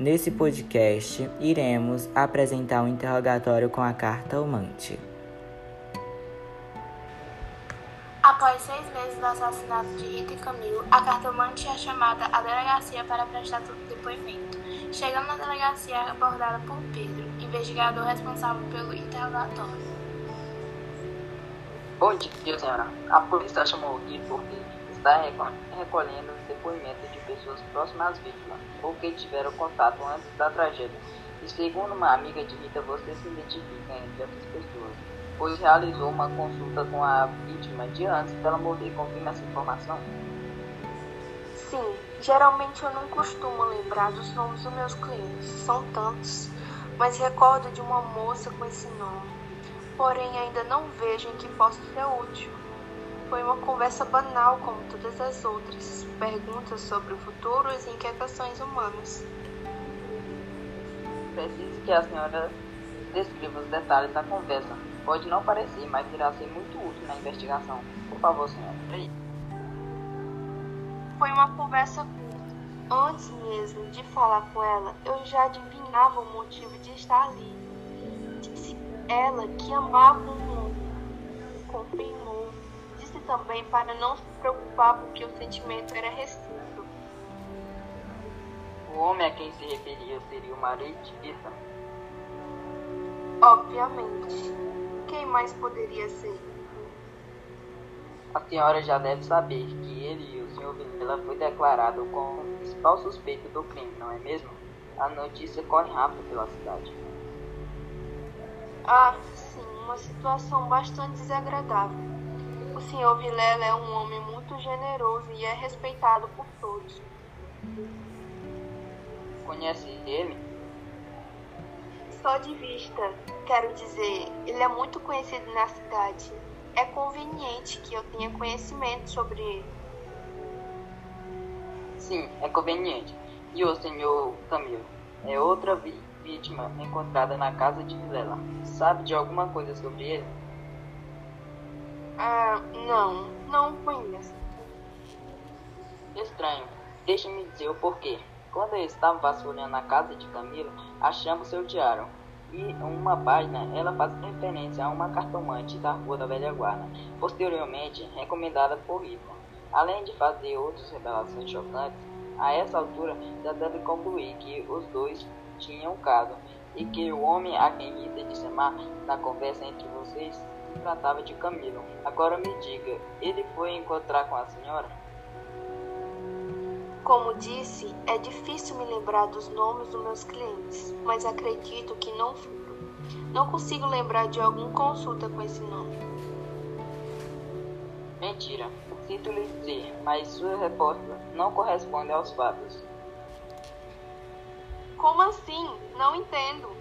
Nesse podcast, iremos apresentar um interrogatório com a carta humante. Após seis meses do assassinato de Rita e Camilo, a cartomante é chamada à delegacia para prestar depoimento. Chegando na delegacia, é abordada por Pedro, investigador responsável pelo interrogatório. Bom dia, senhora. A polícia chamou aqui porque está recolhendo depoimentos de pessoas próximas às vítimas ou que tiveram contato antes da tragédia. E segundo uma amiga de Rita, você se identifica entre essas pessoas, pois realizou uma consulta com a vítima de antes dela morrer. Confirma essa informação? Sim, geralmente eu não costumo lembrar dos nomes dos meus clientes, são tantos, mas recordo de uma moça com esse nome porém ainda não vejo em que possa ser útil. Foi uma conversa banal como todas as outras, perguntas sobre o futuro e inquietações humanas. Preciso que a senhora descreva os detalhes da conversa. Pode não parecer, mas irá ser muito útil na investigação. Por favor, senhora. Foi uma conversa curta. Antes mesmo de falar com ela, eu já adivinhava o motivo de estar ali ela, que amava o homem, confirmou. Também para não se preocupar porque o sentimento era recíproco. O homem a quem se referia seria o marido de Rita? Obviamente. Quem mais poderia ser? A senhora já deve saber que ele e o Sr. Vilela foi declarado como o principal suspeito do crime, não é mesmo? A notícia corre rápido pela cidade. Ah, sim, uma situação bastante desagradável. O Sr. Vilela é um homem muito generoso e é respeitado por todos. Conhece ele? Só de vista, quero dizer, ele é muito conhecido na cidade. É conveniente que eu tenha conhecimento sobre ele. Sim, é conveniente. E o senhor Camilo? É outra vítima encontrada na casa de Vilela. Sabe de alguma coisa sobre ele? Ah, não, não conheço. Estranho. Deixe-me dizer o porquê. Quando eu estava vasculhando a casa de Camilo, achamos seu diário. E uma página, ela faz referência a uma cartomante da Rua da Velha Guarda, posteriormente recomendada por Rita. Além de fazer outras revelações chocantes, a essa altura já deve concluir que os dois tinham caso e que o homem a quem Rita disse amar na conversa entre vocês se tratava de Camilo. Agora me diga, ele foi encontrar com a senhora? Como disse, é difícil me lembrar dos nomes dos meus clientes, mas acredito que não foram. Não consigo lembrar de alguma consulta com esse nome. Mentira. Sinto lhe dizer, mas sua resposta não corresponde aos fatos. Como assim? Não entendo.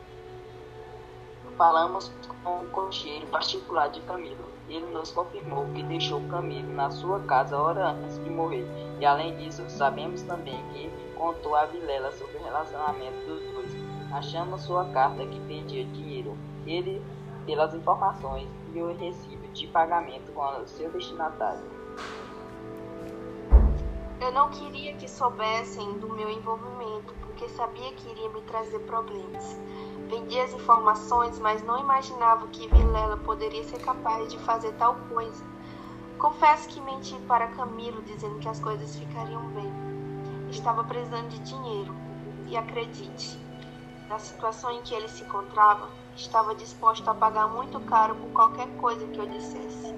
Falamos com o cocheiro particular de Camilo. Ele nos confirmou que deixou Camilo na sua casa hora antes de morrer. E além disso, sabemos também que contou a Vilela sobre o relacionamento dos dois. Achamos sua carta que pedia dinheiro. Ele, pelas informações, e o recibo de pagamento com o seu destinatário. Eu não queria que soubessem do meu envolvimento porque sabia que iria me trazer problemas. Vendi as informações, mas não imaginava que Vilela poderia ser capaz de fazer tal coisa. Confesso que menti para Camilo dizendo que as coisas ficariam bem. Estava precisando de dinheiro. E acredite, na situação em que ele se encontrava, estava disposto a pagar muito caro por qualquer coisa que eu dissesse.